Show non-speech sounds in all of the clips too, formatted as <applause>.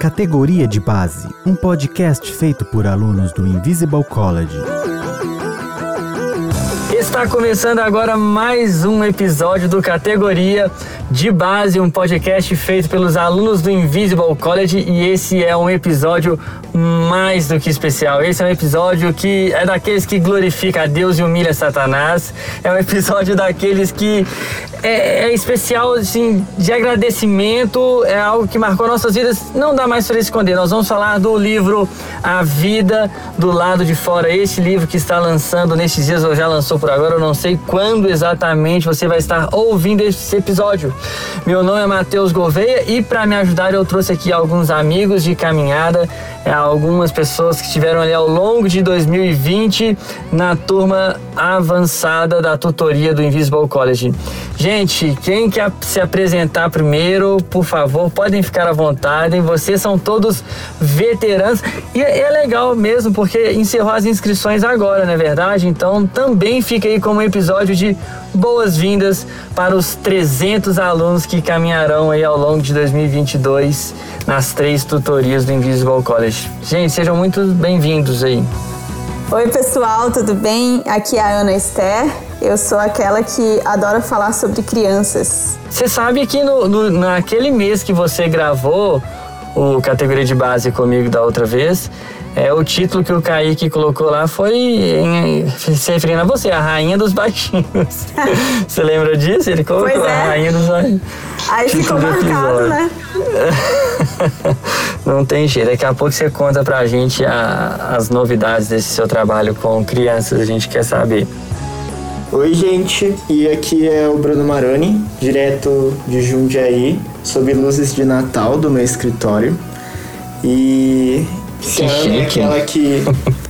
Categoria de Base, um podcast feito por alunos do Invisible College. Está começando agora mais um episódio do Categoria de Base, um podcast feito pelos alunos do Invisible College e esse é um episódio mais do que especial. Esse é um episódio que é daqueles que glorifica a Deus e humilha Satanás. É um episódio daqueles que é, é, especial, assim, de agradecimento. É algo que marcou nossas vidas. Não dá mais para esconder. Nós vamos falar do livro A Vida do Lado de Fora. Este livro que está lançando nesses dias, ou já lançou por agora, eu não sei quando exatamente você vai estar ouvindo esse episódio. Meu nome é Matheus Gouveia e para me ajudar eu trouxe aqui alguns amigos de caminhada, é, algumas pessoas que estiveram ali ao longo de 2020 na turma avançada da tutoria do Invisible College. Gente, quem quer se apresentar primeiro, por favor, podem ficar à vontade. Vocês são todos veteranos e é legal mesmo porque encerrou as inscrições agora, não é verdade? Então também fica aí como episódio de boas-vindas para os 300 alunos que caminharão aí ao longo de 2022 nas três tutorias do Invisible College. Gente, sejam muito bem-vindos aí. Oi, pessoal, tudo bem? Aqui é a Ana Esther. Eu sou aquela que adora falar sobre crianças. Você sabe que no, no, naquele mês que você gravou o categoria de base comigo da outra vez, é, o título que o Kaique colocou lá foi em, se referindo a você, a rainha dos baixinhos. <laughs> você lembra disso? Ele colocou pois é. a rainha dos baixinhos. Aí ficou marcado, né? <laughs> Não tem jeito. Daqui a pouco você conta pra gente a, as novidades desse seu trabalho com crianças, a gente quer saber. Oi, gente, e aqui é o Bruno Maroni, direto de Jundiaí, sob luzes de Natal do meu escritório. E se é aquela que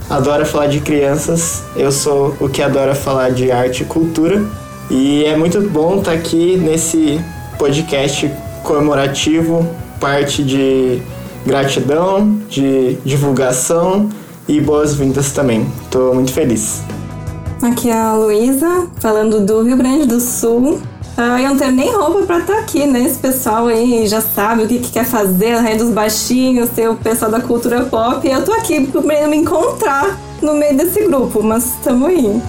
adora falar de crianças, eu sou o que adora falar de arte e cultura. E é muito bom estar aqui nesse podcast comemorativo, parte de gratidão, de divulgação e boas-vindas também. Estou muito feliz. Aqui é a Luísa, falando do Rio Grande do Sul. Ah, eu não tenho nem roupa pra estar tá aqui, né? Esse pessoal aí já sabe o que, que quer fazer, a Rainha dos Baixinhos, ser o pessoal da cultura pop. Eu tô aqui pra me encontrar no meio desse grupo, mas estamos aí.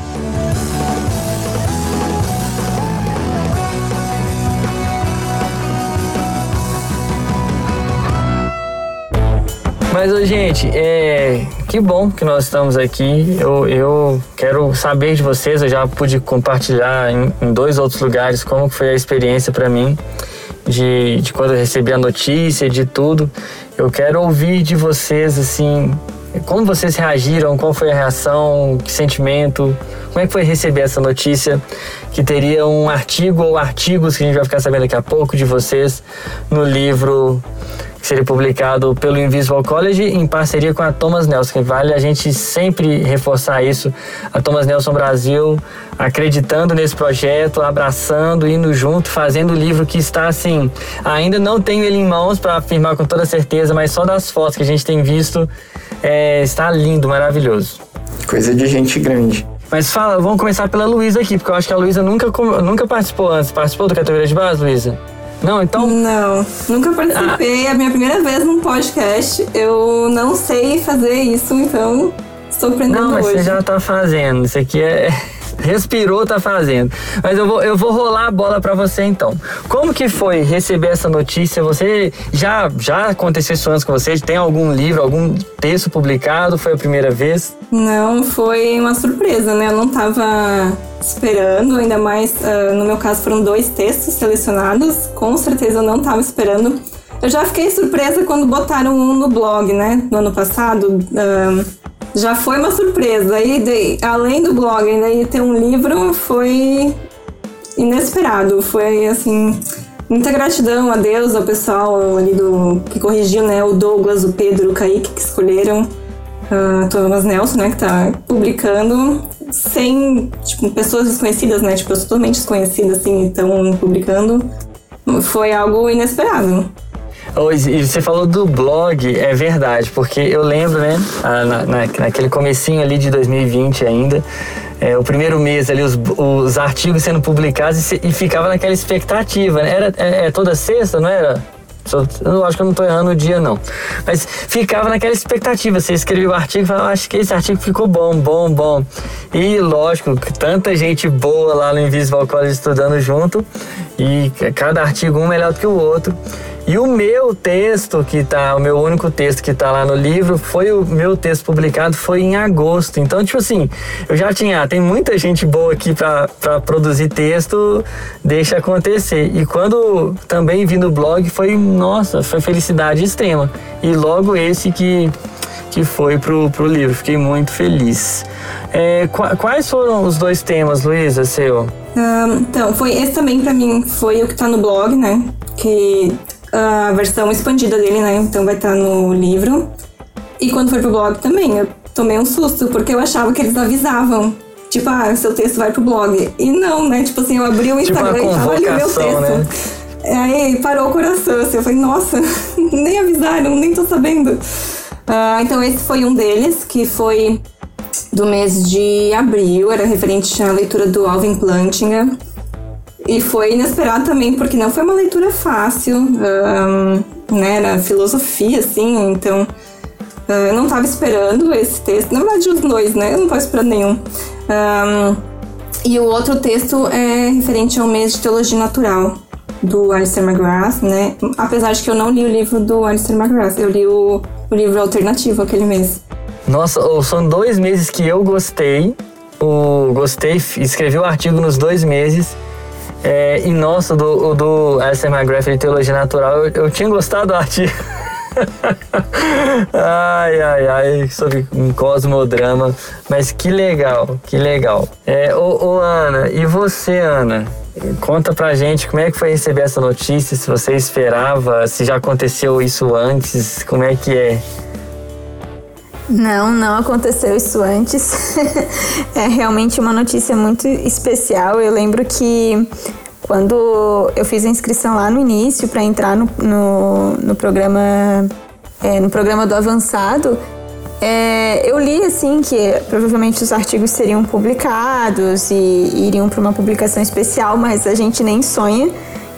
Mas, gente, é, que bom que nós estamos aqui. Eu, eu quero saber de vocês. Eu já pude compartilhar em, em dois outros lugares como foi a experiência para mim de, de quando eu recebi a notícia, de tudo. Eu quero ouvir de vocês, assim, como vocês reagiram, qual foi a reação, que sentimento, como é que foi receber essa notícia que teria um artigo ou artigos que a gente vai ficar sabendo daqui a pouco de vocês no livro seria publicado pelo Invisible College em parceria com a Thomas Nelson, que vale a gente sempre reforçar isso. A Thomas Nelson Brasil acreditando nesse projeto, abraçando, indo junto, fazendo o livro que está assim. Ainda não tenho ele em mãos para afirmar com toda certeza, mas só das fotos que a gente tem visto é, está lindo, maravilhoso. Coisa de gente grande. Mas fala, vamos começar pela Luísa aqui, porque eu acho que a Luísa nunca, nunca participou antes. Participou do categoria de base, Luísa? Não, então. Não, nunca participei. Ah. É a minha primeira vez num podcast. Eu não sei fazer isso, então estou aprendendo Não, mas hoje. você já tá fazendo. Isso aqui é. <laughs> Respirou, tá fazendo. Mas eu vou, eu vou rolar a bola para você então. Como que foi receber essa notícia? Você já já aconteceu isso antes com você? Tem algum livro, algum texto publicado? Foi a primeira vez? Não, foi uma surpresa, né? Eu não tava esperando, ainda mais uh, no meu caso foram dois textos selecionados. Com certeza eu não tava esperando. Eu já fiquei surpresa quando botaram um no blog, né? No ano passado. Uh, já foi uma surpresa. E além do blog, ainda ia ter um livro, foi inesperado. Foi assim. Muita gratidão a Deus, ao pessoal ali do que corrigiu, né? O Douglas, o Pedro, o Kaique, que escolheram uh, Thomas Nelson, né? Que tá publicando sem, tipo, pessoas desconhecidas, né? Tipo, totalmente desconhecidas, assim, estão publicando. Foi algo inesperado. E você falou do blog, é verdade, porque eu lembro, né, na, na, naquele comecinho ali de 2020 ainda, é, o primeiro mês ali, os, os artigos sendo publicados e, e ficava naquela expectativa, né? Era, é, é, toda sexta, não era? Eu acho que eu não tô errando o dia, não. Mas ficava naquela expectativa. Você escrevia o artigo e falava, acho que esse artigo ficou bom, bom, bom. E lógico, tanta gente boa lá no Invisible College estudando junto. E cada artigo um melhor do que o outro. E o meu texto, que tá, o meu único texto que tá lá no livro, foi o meu texto publicado foi em agosto. Então, tipo assim, eu já tinha, tem muita gente boa aqui para produzir texto, deixa acontecer. E quando também vi no blog, foi, nossa, foi felicidade extrema. E logo esse que que foi pro, pro livro. Fiquei muito feliz. É, quais foram os dois temas, Luísa, seu? Um, então, foi esse também para mim foi o que tá no blog, né? Que a versão expandida dele, né? Então vai estar tá no livro. E quando foi pro blog também, eu tomei um susto, porque eu achava que eles avisavam. Tipo, ah, seu texto vai pro blog. E não, né? Tipo assim, eu abri o Instagram tipo e tava ali o meu texto. Né? Aí parou o coração, assim, eu falei, nossa, <laughs> nem avisaram, nem tô sabendo. Uh, então esse foi um deles, que foi do mês de abril, era referente à leitura do Alvin Plantinga. E foi inesperado também, porque não foi uma leitura fácil, um, né? Era filosofia, assim, então eu não estava esperando esse texto. Na verdade, os dois, né? Eu não estava esperando nenhum. Um, e o outro texto é referente ao mês de teologia natural do Alistair McGrath, né? Apesar de que eu não li o livro do Alistair McGrath, eu li o, o livro alternativo aquele mês. Nossa, são dois meses que eu gostei. O, gostei, escrevi o artigo nos dois meses. É, e nossa, do, do Alistair McGrath de Teologia Natural, eu, eu tinha gostado <laughs> do artigo. ai, ai, ai, sobre um cosmodrama. Mas que legal, que legal. É, ô, ô, Ana, e você, Ana? Conta pra gente como é que foi receber essa notícia, se você esperava, se já aconteceu isso antes, como é que é? Não, não aconteceu isso antes. <laughs> é realmente uma notícia muito especial. Eu lembro que quando eu fiz a inscrição lá no início para entrar no, no, no programa é, no programa do avançado, é, eu li assim que provavelmente os artigos seriam publicados e iriam para uma publicação especial, mas a gente nem sonha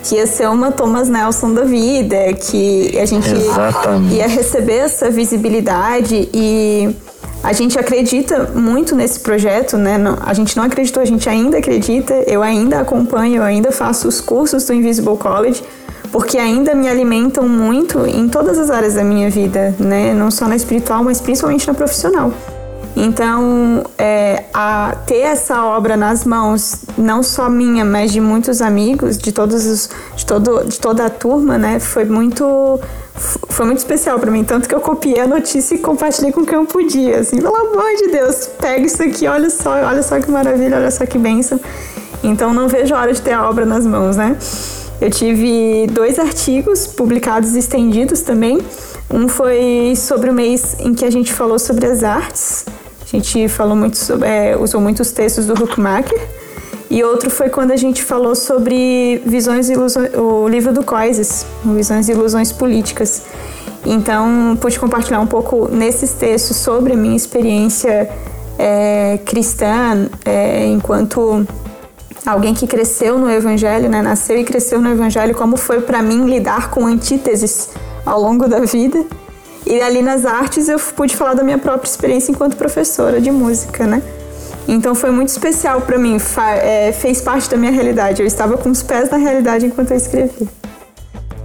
que ia ser uma Thomas Nelson da vida, que a gente Exatamente. ia receber essa visibilidade e a gente acredita muito nesse projeto, né? a gente não acreditou, a gente ainda acredita, eu ainda acompanho, eu ainda faço os cursos do Invisible College, porque ainda me alimentam muito em todas as áreas da minha vida, né? Não só na espiritual, mas principalmente na profissional. Então, é, a ter essa obra nas mãos, não só minha, mas de muitos amigos, de todos os, de, todo, de toda a turma, né, foi muito foi muito especial para mim, tanto que eu copiei a notícia e compartilhei com quem eu podia, assim, pelo amor de Deus, pega isso aqui, olha só, olha só que maravilha, olha só que bênção. Então não vejo a hora de ter a obra nas mãos, né? Eu tive dois artigos publicados estendidos também. Um foi sobre o mês em que a gente falou sobre as artes, a gente falou muito sobre, é, usou muitos textos do Huckmacher. E outro foi quando a gente falou sobre visões ilusões, o livro do Coises, Visões e Ilusões Políticas. Então, pude compartilhar um pouco nesses textos sobre a minha experiência é, cristã, é, enquanto alguém que cresceu no Evangelho, né, nasceu e cresceu no Evangelho, como foi para mim lidar com antíteses ao longo da vida. E ali nas artes eu pude falar da minha própria experiência enquanto professora de música, né? Então foi muito especial para mim, é, fez parte da minha realidade. Eu estava com os pés na realidade enquanto eu escrevia.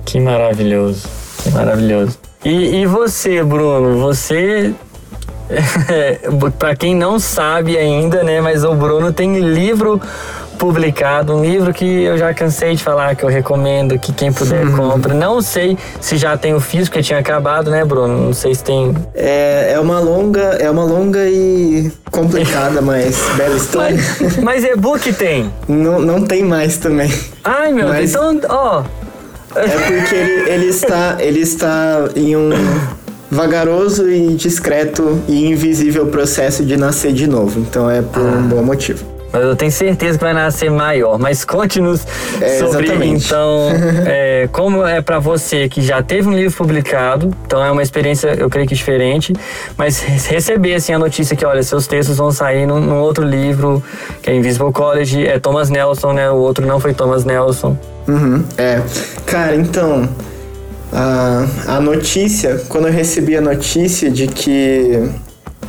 Que maravilhoso, que maravilhoso. E, e você, Bruno? Você <laughs> para quem não sabe ainda, né, mas o Bruno tem livro publicado, um livro que eu já cansei de falar, que eu recomendo que quem puder uhum. compre. Não sei se já tem o físico, que tinha acabado, né, Bruno? Não sei se tem. É, é uma longa, é uma longa e complicada, <laughs> mas bela história. Mas, mas e-book tem? Não, não tem mais também. Ai, meu mas... Deus, então, ó. É porque ele, ele, está, ele está em um vagaroso e discreto e invisível processo de nascer de novo. Então é por ah. um bom motivo. Mas eu tenho certeza que vai nascer maior. Mas conte-nos é, sobre, exatamente. então, <laughs> é, como é para você que já teve um livro publicado, então é uma experiência, eu creio que diferente, mas receber assim a notícia que, olha, seus textos vão sair num, num outro livro, que é Invisible College, é Thomas Nelson, né? O outro não foi Thomas Nelson. Uhum, é. Cara, então, a, a notícia, quando eu recebi a notícia de que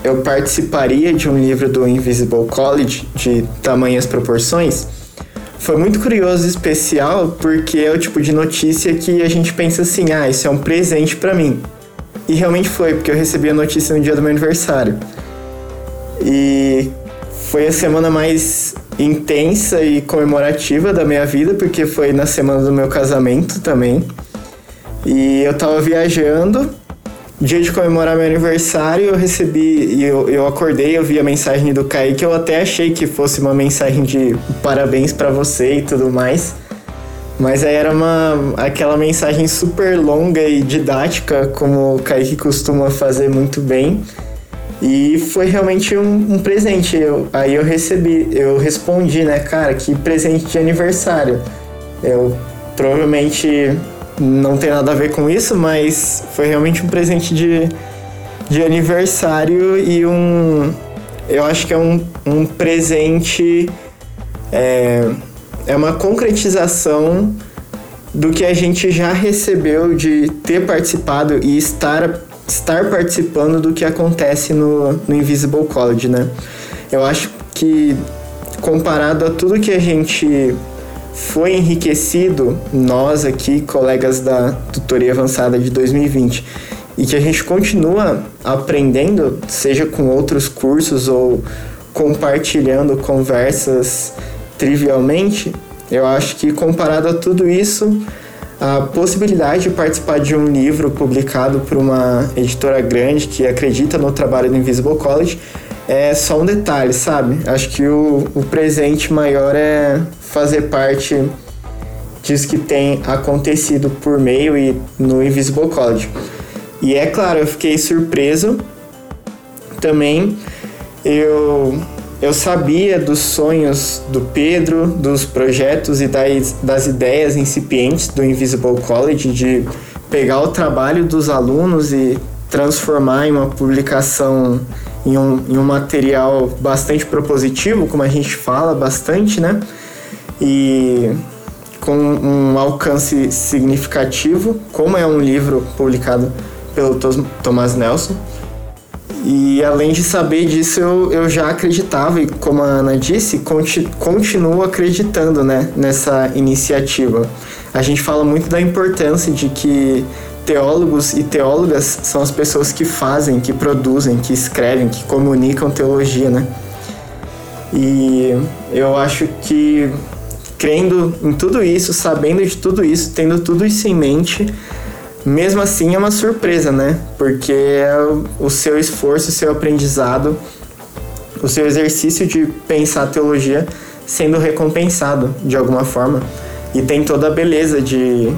eu participaria de um livro do Invisible College de tamanhas proporções, foi muito curioso e especial porque é o tipo de notícia que a gente pensa assim: ah, isso é um presente para mim. E realmente foi, porque eu recebi a notícia no dia do meu aniversário. E foi a semana mais intensa e comemorativa da minha vida, porque foi na semana do meu casamento também. E eu tava viajando, dia de comemorar meu aniversário, eu recebi, eu, eu acordei, eu vi a mensagem do Kaique, eu até achei que fosse uma mensagem de parabéns para você e tudo mais. Mas aí era uma aquela mensagem super longa e didática, como o Kaique costuma fazer muito bem. E foi realmente um, um presente. Eu, aí eu recebi, eu respondi, né, cara, que presente de aniversário. Eu provavelmente não tem nada a ver com isso, mas foi realmente um presente de, de aniversário e um. Eu acho que é um, um presente. É, é uma concretização do que a gente já recebeu de ter participado e estar, estar participando do que acontece no, no Invisible College, né? Eu acho que comparado a tudo que a gente foi enriquecido, nós aqui, colegas da tutoria avançada de 2020, e que a gente continua aprendendo, seja com outros cursos ou compartilhando conversas trivialmente, eu acho que comparado a tudo isso, a possibilidade de participar de um livro publicado por uma editora grande que acredita no trabalho do Invisible College é só um detalhe, sabe? Acho que o, o presente maior é fazer parte disso que tem acontecido por meio e no Invisible College. E é claro, eu fiquei surpreso também. Eu eu sabia dos sonhos do Pedro, dos projetos e das, das ideias incipientes do Invisible College de pegar o trabalho dos alunos e transformar em uma publicação em um, em um material bastante propositivo, como a gente fala bastante, né? E com um alcance significativo, como é um livro publicado pelo Thomas Nelson. E além de saber disso, eu, eu já acreditava, e como a Ana disse, conti, continuo acreditando né, nessa iniciativa. A gente fala muito da importância de que teólogos e teólogas são as pessoas que fazem, que produzem, que escrevem, que comunicam teologia, né? E eu acho que crendo em tudo isso, sabendo de tudo isso, tendo tudo isso em mente, mesmo assim é uma surpresa, né? Porque é o seu esforço, o seu aprendizado, o seu exercício de pensar a teologia sendo recompensado de alguma forma. E tem toda a beleza de.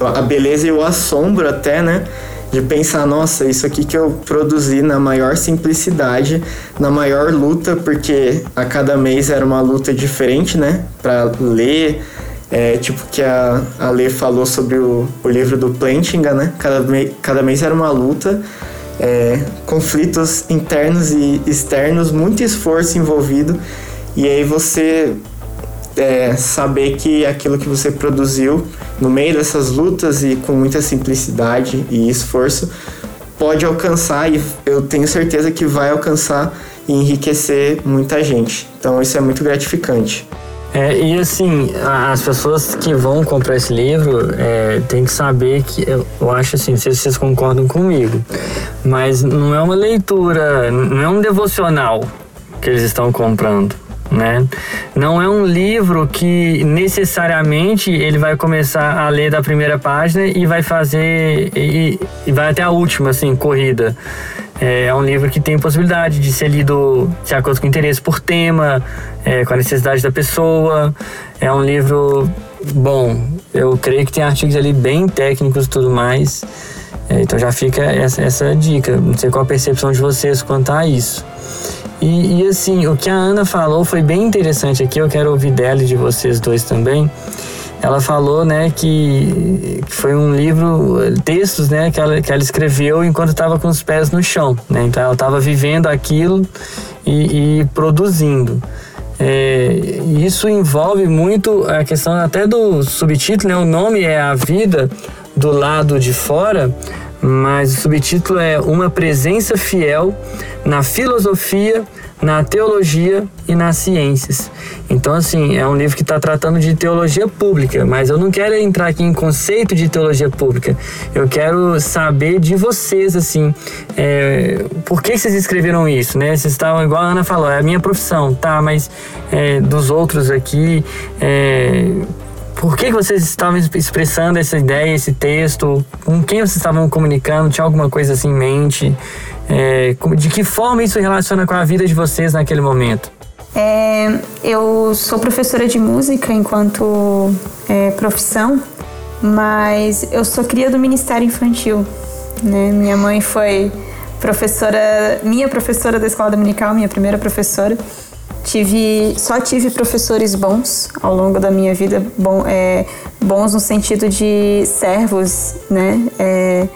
A beleza e o assombro até, né? De pensar, nossa, isso aqui que eu produzi na maior simplicidade, na maior luta, porque a cada mês era uma luta diferente, né? Para ler, é, tipo que a, a Lê falou sobre o, o livro do Plantinga, né? Cada, me, cada mês era uma luta, é, conflitos internos e externos, muito esforço envolvido. E aí você é, saber que aquilo que você produziu no meio dessas lutas e com muita simplicidade e esforço pode alcançar e eu tenho certeza que vai alcançar e enriquecer muita gente. Então isso é muito gratificante. É, e assim, as pessoas que vão comprar esse livro é, tem que saber que eu, acho assim, não sei se vocês concordam comigo, mas não é uma leitura, não é um devocional que eles estão comprando. Né? Não é um livro que necessariamente ele vai começar a ler da primeira página e vai fazer e, e vai até a última, assim, corrida. É, é um livro que tem possibilidade de ser lido de acordo com o interesse por tema, é, com a necessidade da pessoa. É um livro bom. Eu creio que tem artigos ali bem técnicos e tudo mais. É, então já fica essa, essa dica. Não sei qual a percepção de vocês quanto a isso. E, e assim, o que a Ana falou foi bem interessante aqui. Eu quero ouvir dela e de vocês dois também ela falou, né, que, foi um livro, textos, né, que ela, que ela escreveu enquanto estava com os pés no chão, né, então ela estava vivendo aquilo e, e produzindo. É, isso envolve muito a questão até do subtítulo, né, o nome é A Vida do lado de fora, mas o subtítulo é Uma Presença Fiel na Filosofia, na Teologia e nas Ciências. Então, assim, é um livro que está tratando de teologia pública, mas eu não quero entrar aqui em conceito de teologia pública. Eu quero saber de vocês, assim, é, por que vocês escreveram isso, né? Vocês estavam, igual a Ana falou, é a minha profissão, tá? Mas é, dos outros aqui, é, por que vocês estavam expressando essa ideia, esse texto? Com quem vocês estavam comunicando? Tinha alguma coisa assim em mente? É, de que forma isso relaciona com a vida de vocês naquele momento? É, eu sou professora de música enquanto é, profissão, mas eu sou cria do Ministério Infantil. Né? Minha mãe foi professora, minha professora da escola dominical, minha primeira professora. Tive, só tive professores bons ao longo da minha vida, bom, é, bons no sentido de servos, né? É,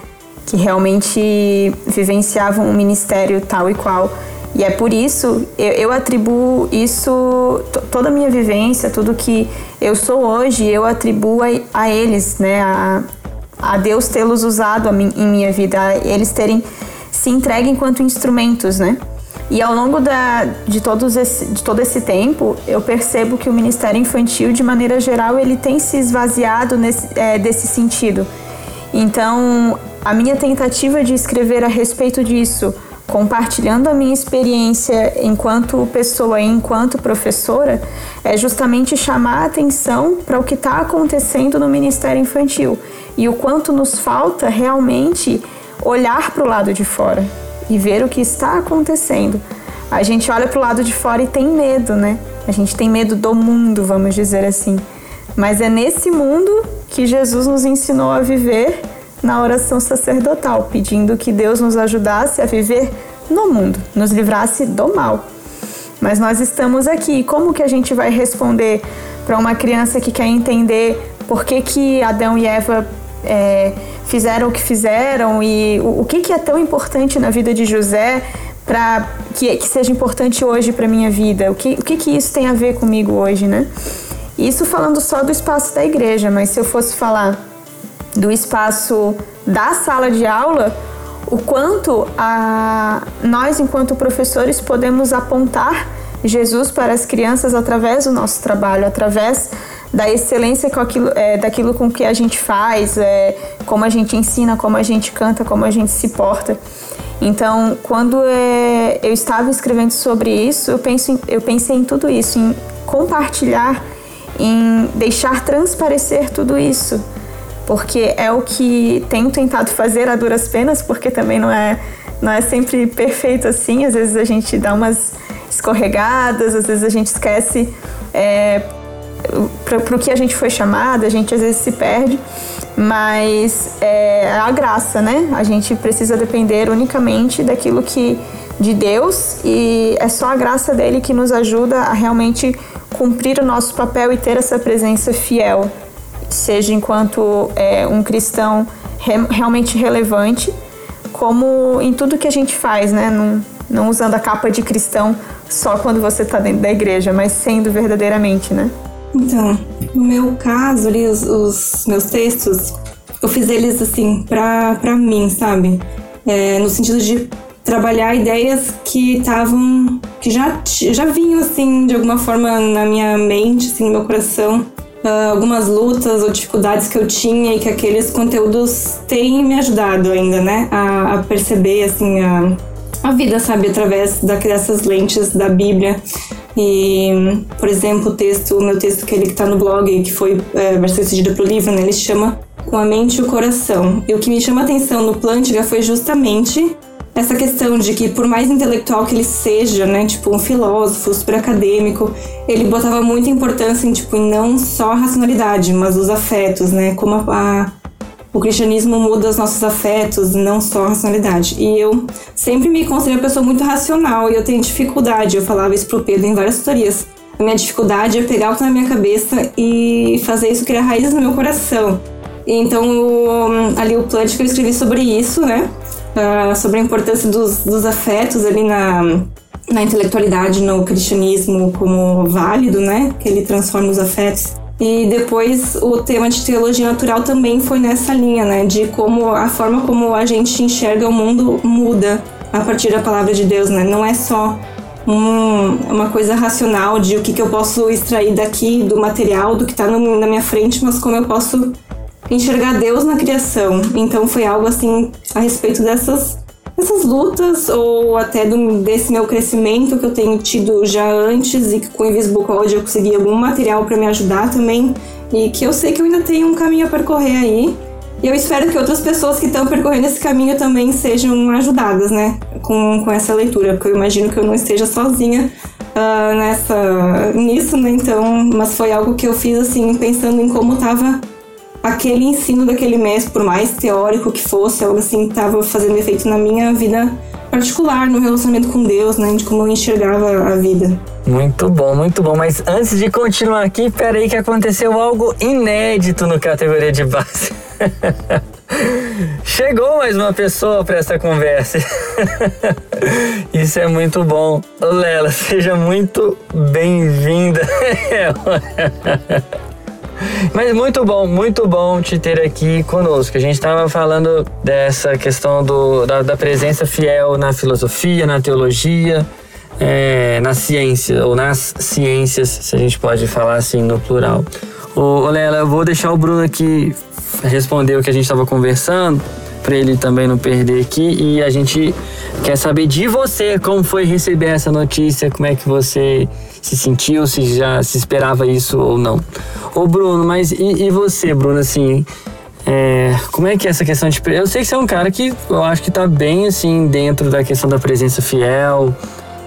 que realmente vivenciavam um ministério tal e qual. E é por isso, eu, eu atribuo isso, toda a minha vivência, tudo que eu sou hoje, eu atribuo a, a eles, né? A, a Deus tê-los usado em minha vida, a eles terem se entregue enquanto instrumentos, né? E ao longo da, de, todos esse, de todo esse tempo, eu percebo que o Ministério Infantil, de maneira geral, ele tem se esvaziado nesse, é, desse sentido. Então, a minha tentativa de escrever a respeito disso, compartilhando a minha experiência enquanto pessoa e enquanto professora, é justamente chamar a atenção para o que está acontecendo no Ministério Infantil e o quanto nos falta realmente olhar para o lado de fora e ver o que está acontecendo. A gente olha para o lado de fora e tem medo, né? A gente tem medo do mundo, vamos dizer assim. Mas é nesse mundo que Jesus nos ensinou a viver na oração sacerdotal, pedindo que Deus nos ajudasse a viver no mundo, nos livrasse do mal. Mas nós estamos aqui. Como que a gente vai responder para uma criança que quer entender por que, que Adão e Eva é, fizeram o que fizeram e o, o que, que é tão importante na vida de José para que, que seja importante hoje para minha vida? O que, o que, que isso tem a ver comigo hoje, né? Isso falando só do espaço da igreja, mas se eu fosse falar do espaço da sala de aula, o quanto a, nós, enquanto professores, podemos apontar Jesus para as crianças através do nosso trabalho, através da excelência com aquilo, é, daquilo com que a gente faz, é, como a gente ensina, como a gente canta, como a gente se porta. Então, quando é, eu estava escrevendo sobre isso, eu, penso em, eu pensei em tudo isso, em compartilhar, em deixar transparecer tudo isso, porque é o que tenho tentado fazer a duras penas, porque também não é, não é sempre perfeito assim, às vezes a gente dá umas escorregadas, às vezes a gente esquece. É, para o que a gente foi chamada, a gente às vezes se perde, mas é a graça, né? A gente precisa depender unicamente daquilo que de Deus e é só a graça dele que nos ajuda a realmente cumprir o nosso papel e ter essa presença fiel, seja enquanto é, um cristão re, realmente relevante, como em tudo que a gente faz, né? Não, não usando a capa de cristão só quando você está dentro da igreja, mas sendo verdadeiramente, né? Então, no meu caso ali, os, os meus textos, eu fiz eles assim, pra, pra mim, sabe? É, no sentido de trabalhar ideias que estavam. que já, já vinham assim, de alguma forma na minha mente, assim, no meu coração. Uh, algumas lutas ou dificuldades que eu tinha e que aqueles conteúdos têm me ajudado ainda, né? A, a perceber, assim, a, a vida, sabe? Através dessas lentes da Bíblia. E, por exemplo, o texto, o meu texto que ele está no blog, que foi é, vai ser cedido para o livro, né, ele chama Com a Mente e o Coração. E o que me chama a atenção no Plântiga foi justamente essa questão de que, por mais intelectual que ele seja, né, tipo um filósofo, super acadêmico, ele botava muita importância em, tipo, em não só a racionalidade, mas os afetos, né, como a, a o cristianismo muda os nossos afetos, não só a racionalidade. E eu sempre me considerei uma pessoa muito racional e eu tenho dificuldade, eu falava isso pro Pedro em várias tutorias. A minha dificuldade é pegar o que tá na minha cabeça e fazer isso criar raízes no meu coração. Então, ali o plant que eu escrevi sobre isso, né? Uh, sobre a importância dos, dos afetos ali na, na intelectualidade, no cristianismo como válido, né? Que ele transforma os afetos. E depois o tema de teologia natural também foi nessa linha, né? De como a forma como a gente enxerga o mundo muda a partir da palavra de Deus, né? Não é só um, uma coisa racional de o que, que eu posso extrair daqui, do material, do que está na minha frente, mas como eu posso enxergar Deus na criação. Então foi algo assim a respeito dessas essas lutas ou até do, desse meu crescimento que eu tenho tido já antes e que com o Invisible College eu consegui algum material para me ajudar também e que eu sei que eu ainda tenho um caminho a percorrer aí. E eu espero que outras pessoas que estão percorrendo esse caminho também sejam ajudadas, né, com, com essa leitura, porque eu imagino que eu não esteja sozinha uh, nessa nisso, né? Então, mas foi algo que eu fiz assim pensando em como estava aquele ensino daquele mês, por mais teórico que fosse, algo assim estava fazendo efeito na minha vida particular, no relacionamento com Deus, né, de como eu enxergava a vida. Muito bom, muito bom. Mas antes de continuar aqui, peraí que aconteceu algo inédito no categoria de base. <laughs> Chegou mais uma pessoa para essa conversa. <laughs> Isso é muito bom. Lela, seja muito bem-vinda. <laughs> Mas muito bom, muito bom te ter aqui conosco. A gente estava falando dessa questão do, da, da, presença fiel na filosofia, na teologia, é, na ciência, ou nas ciências, se a gente pode falar assim no plural. Ô, Lela, eu vou deixar o Bruno aqui responder o que a gente estava conversando, para ele também não perder aqui. E a gente quer saber de você como foi receber essa notícia, como é que você se sentiu, se já se esperava isso ou não. Ô Bruno, mas e, e você, Bruno, assim, é, como é que é essa questão de. Eu sei que você é um cara que eu acho que tá bem assim dentro da questão da presença fiel.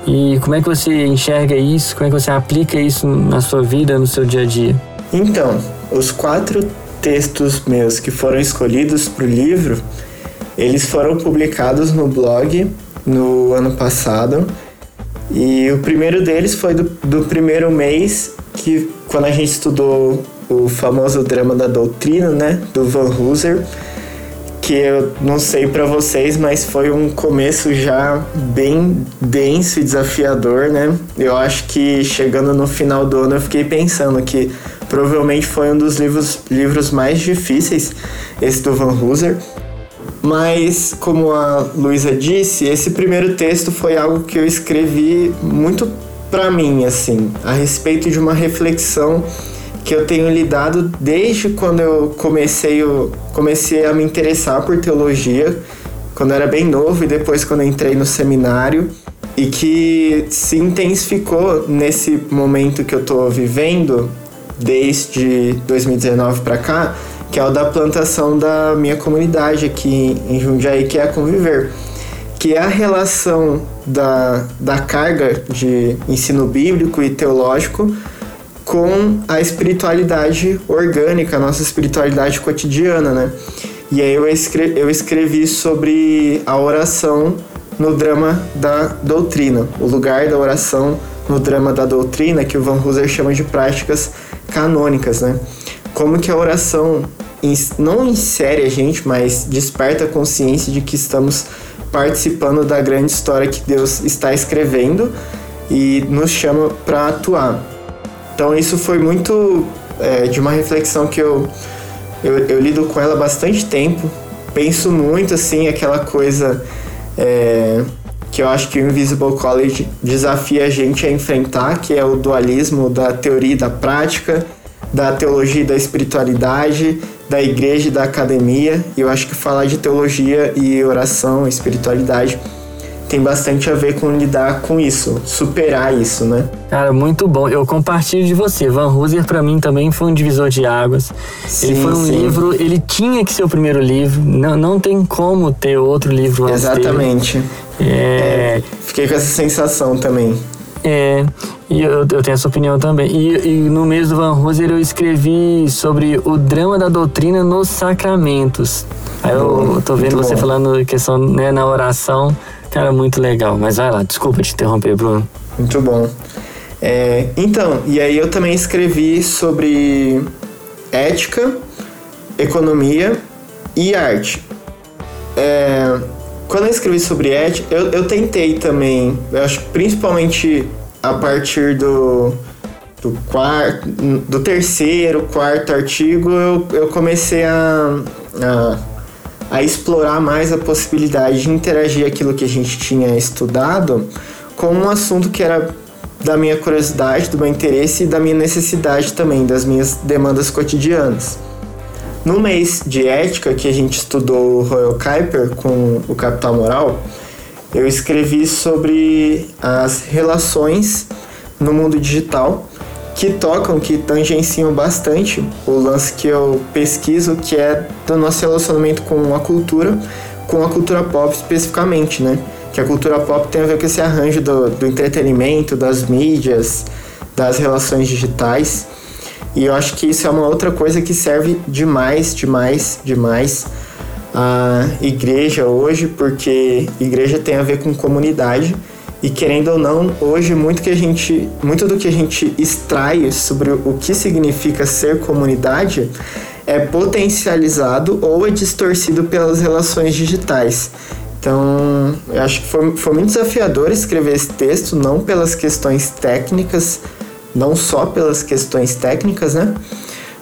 E como é que você enxerga isso? Como é que você aplica isso na sua vida, no seu dia a dia? Então, os quatro textos meus que foram escolhidos para o livro, eles foram publicados no blog no ano passado e o primeiro deles foi do, do primeiro mês, que quando a gente estudou o famoso drama da doutrina, né, do Van Hooser, que eu não sei para vocês, mas foi um começo já bem denso e desafiador, né? Eu acho que chegando no final do ano eu fiquei pensando que provavelmente foi um dos livros, livros mais difíceis, esse do Van Hooser. Mas, como a Luísa disse, esse primeiro texto foi algo que eu escrevi muito para mim, assim, a respeito de uma reflexão que eu tenho lidado desde quando eu comecei, eu comecei a me interessar por teologia, quando eu era bem novo e depois quando entrei no seminário, e que se intensificou nesse momento que eu tô vivendo desde 2019 para cá, que é o da plantação da minha comunidade aqui em Jundiaí, que é a Conviver, que é a relação da, da carga de ensino bíblico e teológico com a espiritualidade orgânica, a nossa espiritualidade cotidiana, né? E aí eu escrevi, eu escrevi sobre a oração no drama da doutrina, o lugar da oração no drama da doutrina, que o Van Hooser chama de práticas canônicas, né? como que a oração não insere a gente, mas desperta a consciência de que estamos participando da grande história que Deus está escrevendo e nos chama para atuar. Então isso foi muito é, de uma reflexão que eu, eu, eu lido com ela há bastante tempo. Penso muito assim aquela coisa é, que eu acho que o Invisible College desafia a gente a enfrentar, que é o dualismo da teoria e da prática da teologia e da espiritualidade, da igreja e da academia. E eu acho que falar de teologia e oração, espiritualidade, tem bastante a ver com lidar com isso, superar isso, né? Cara, muito bom. Eu compartilho de você. Van Hooser para mim também foi um divisor de águas. Sim, ele foi um sim. livro, ele tinha que ser o primeiro livro. Não, não tem como ter outro livro antes Exatamente. Dele. É... é... Fiquei com essa sensação também. É, e eu, eu tenho essa opinião também. E, e, no mês do Van Roser eu escrevi sobre o drama da doutrina nos sacramentos. Aí eu tô vendo você bom. falando questão né, na oração. Cara, muito legal. Mas vai lá, desculpa te interromper, Bruno. Muito bom. É, então, e aí eu também escrevi sobre ética, economia e arte. É, quando eu escrevi sobre ética, eu, eu tentei também, eu acho principalmente a partir do, do quarto, do terceiro, quarto artigo, eu, eu comecei a, a, a explorar mais a possibilidade de interagir aquilo que a gente tinha estudado com um assunto que era da minha curiosidade, do meu interesse e da minha necessidade também, das minhas demandas cotidianas. No mês de ética que a gente estudou o Royal Kuiper com o Capital Moral, eu escrevi sobre as relações no mundo digital que tocam, que tangenciam bastante o lance que eu pesquiso, que é do nosso relacionamento com a cultura, com a cultura pop especificamente, né? Que a cultura pop tem a ver com esse arranjo do, do entretenimento, das mídias, das relações digitais. E eu acho que isso é uma outra coisa que serve demais, demais, demais a igreja hoje, porque igreja tem a ver com comunidade e querendo ou não, hoje muito que a gente, muito do que a gente extrai sobre o que significa ser comunidade é potencializado ou é distorcido pelas relações digitais. Então, eu acho que foi, foi muito desafiador escrever esse texto, não pelas questões técnicas, não só pelas questões técnicas, né?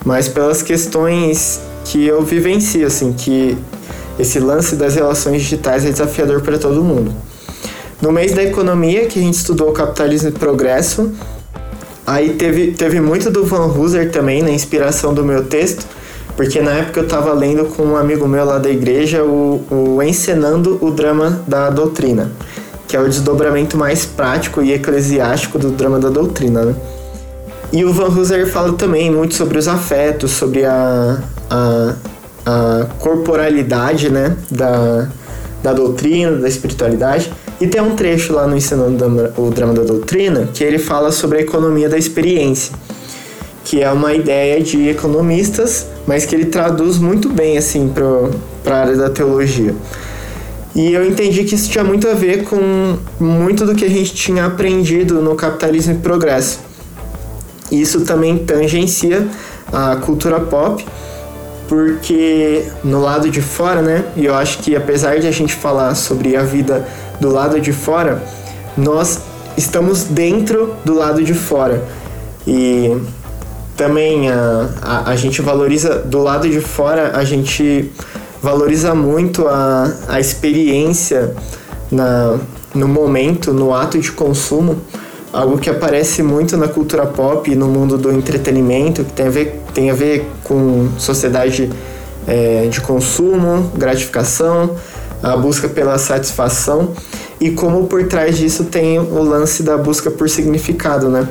Mas pelas questões que eu vivencio, assim, que esse lance das relações digitais é desafiador para todo mundo. No mês da economia, que a gente estudou capitalismo e progresso, aí teve, teve muito do Van Hooser também na inspiração do meu texto, porque na época eu estava lendo com um amigo meu lá da igreja o, o Encenando o Drama da Doutrina, que é o desdobramento mais prático e eclesiástico do drama da doutrina, né? E o Van Hooser fala também muito sobre os afetos, sobre a, a, a corporalidade né, da, da doutrina, da espiritualidade. E tem um trecho lá no Ensinando o Drama da Doutrina que ele fala sobre a economia da experiência, que é uma ideia de economistas, mas que ele traduz muito bem assim para a área da teologia. E eu entendi que isso tinha muito a ver com muito do que a gente tinha aprendido no Capitalismo e Progresso. Isso também tangencia a cultura pop, porque no lado de fora, né? E eu acho que apesar de a gente falar sobre a vida do lado de fora, nós estamos dentro do lado de fora. E também a, a, a gente valoriza do lado de fora, a gente valoriza muito a, a experiência na, no momento, no ato de consumo algo que aparece muito na cultura pop e no mundo do entretenimento, que tem a ver, tem a ver com sociedade é, de consumo, gratificação, a busca pela satisfação e como por trás disso tem o lance da busca por significado, né?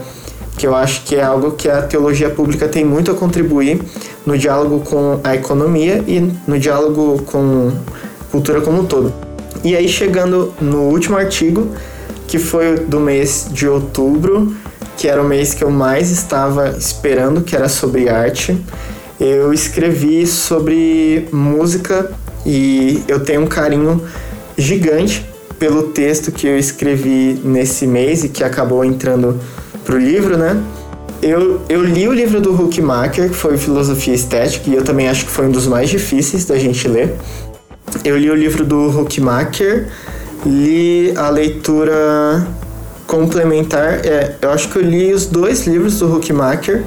Que eu acho que é algo que a teologia pública tem muito a contribuir no diálogo com a economia e no diálogo com cultura como um todo. E aí chegando no último artigo, que foi do mês de outubro, que era o mês que eu mais estava esperando, que era sobre arte. Eu escrevi sobre música e eu tenho um carinho gigante pelo texto que eu escrevi nesse mês e que acabou entrando pro livro, né? Eu, eu li o livro do Huckmacher, que foi Filosofia Estética, e eu também acho que foi um dos mais difíceis da gente ler. Eu li o livro do Huckmacher, li a leitura complementar. É, eu acho que eu li os dois livros do Huckmacher,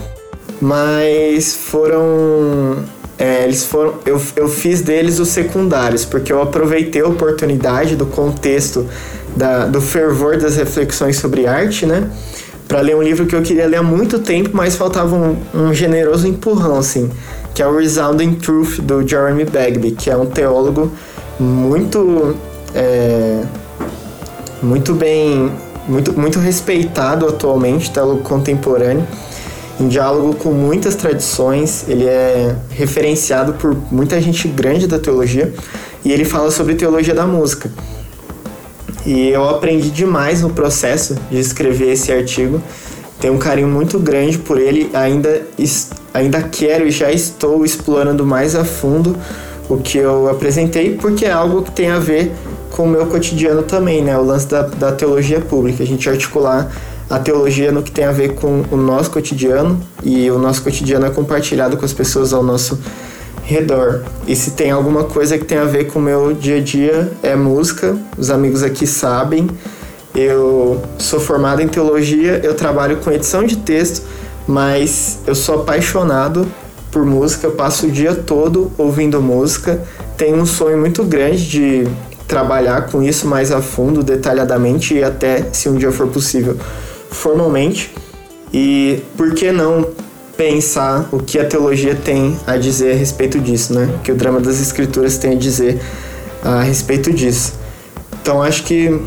mas foram. É, eles foram. Eu, eu fiz deles os secundários, porque eu aproveitei a oportunidade do contexto da, do fervor das reflexões sobre arte, né? Para ler um livro que eu queria ler há muito tempo, mas faltava um, um generoso empurrão, assim, que é o Resounding Truth do Jeremy Bagby, que é um teólogo muito é, muito bem, muito, muito respeitado atualmente, teólogo contemporâneo, em diálogo com muitas tradições, ele é referenciado por muita gente grande da teologia e ele fala sobre teologia da música. E eu aprendi demais no processo de escrever esse artigo. Tenho um carinho muito grande por ele, ainda, ainda quero e já estou explorando mais a fundo o que eu apresentei, porque é algo que tem a ver com o meu cotidiano também, né? O lance da, da teologia pública, a gente articular a teologia no que tem a ver com o nosso cotidiano e o nosso cotidiano é compartilhado com as pessoas ao nosso redor. E se tem alguma coisa que tem a ver com o meu dia a dia, é música. Os amigos aqui sabem. Eu sou formado em teologia, eu trabalho com edição de texto, mas eu sou apaixonado por música, passo o dia todo ouvindo música, tenho um sonho muito grande de trabalhar com isso mais a fundo, detalhadamente e até, se um dia for possível, formalmente. E por que não pensar o que a teologia tem a dizer a respeito disso, né? O que o drama das escrituras tem a dizer a respeito disso. Então acho que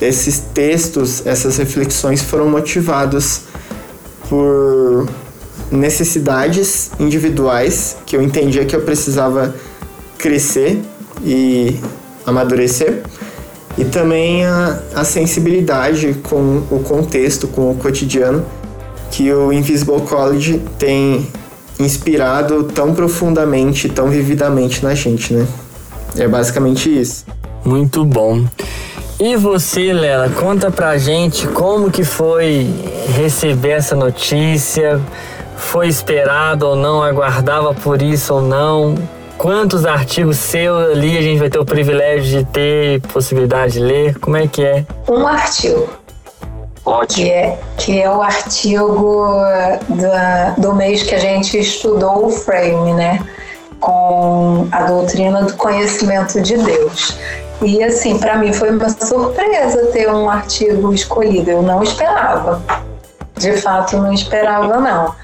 esses textos, essas reflexões foram motivados por necessidades individuais que eu entendia que eu precisava crescer e amadurecer e também a, a sensibilidade com o contexto, com o cotidiano que o Invisible College tem inspirado tão profundamente, tão vividamente na gente, né? É basicamente isso. Muito bom. E você, Lela, conta pra gente como que foi receber essa notícia? Foi esperado ou não? Aguardava por isso ou não? Quantos artigos seus ali a gente vai ter o privilégio de ter possibilidade de ler? Como é que é? Um artigo. Ótimo. Que é, que é o artigo da, do mês que a gente estudou o frame, né? Com a doutrina do conhecimento de Deus. E assim, para mim foi uma surpresa ter um artigo escolhido. Eu não esperava. De fato, não esperava, não.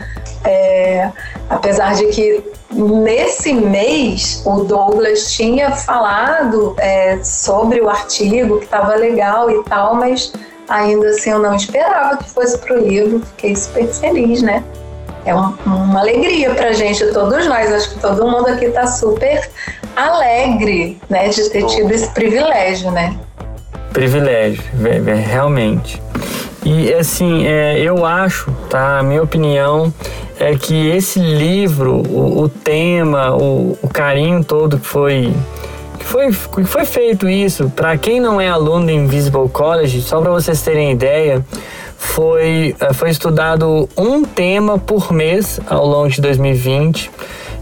É, apesar de que nesse mês o Douglas tinha falado é, sobre o artigo, que estava legal e tal, mas ainda assim eu não esperava que fosse para o livro. Fiquei super feliz, né? É um, uma alegria para gente, todos nós. Acho que todo mundo aqui está super alegre, né, de ter tido esse privilégio, né? Privilégio, realmente. E assim, é, eu acho, tá? A minha opinião é que esse livro, o, o tema, o, o, carinho todo que foi que foi, que foi feito isso, para quem não é aluno do Invisible College, só para vocês terem ideia, foi, é, foi estudado um tema por mês ao longo de 2020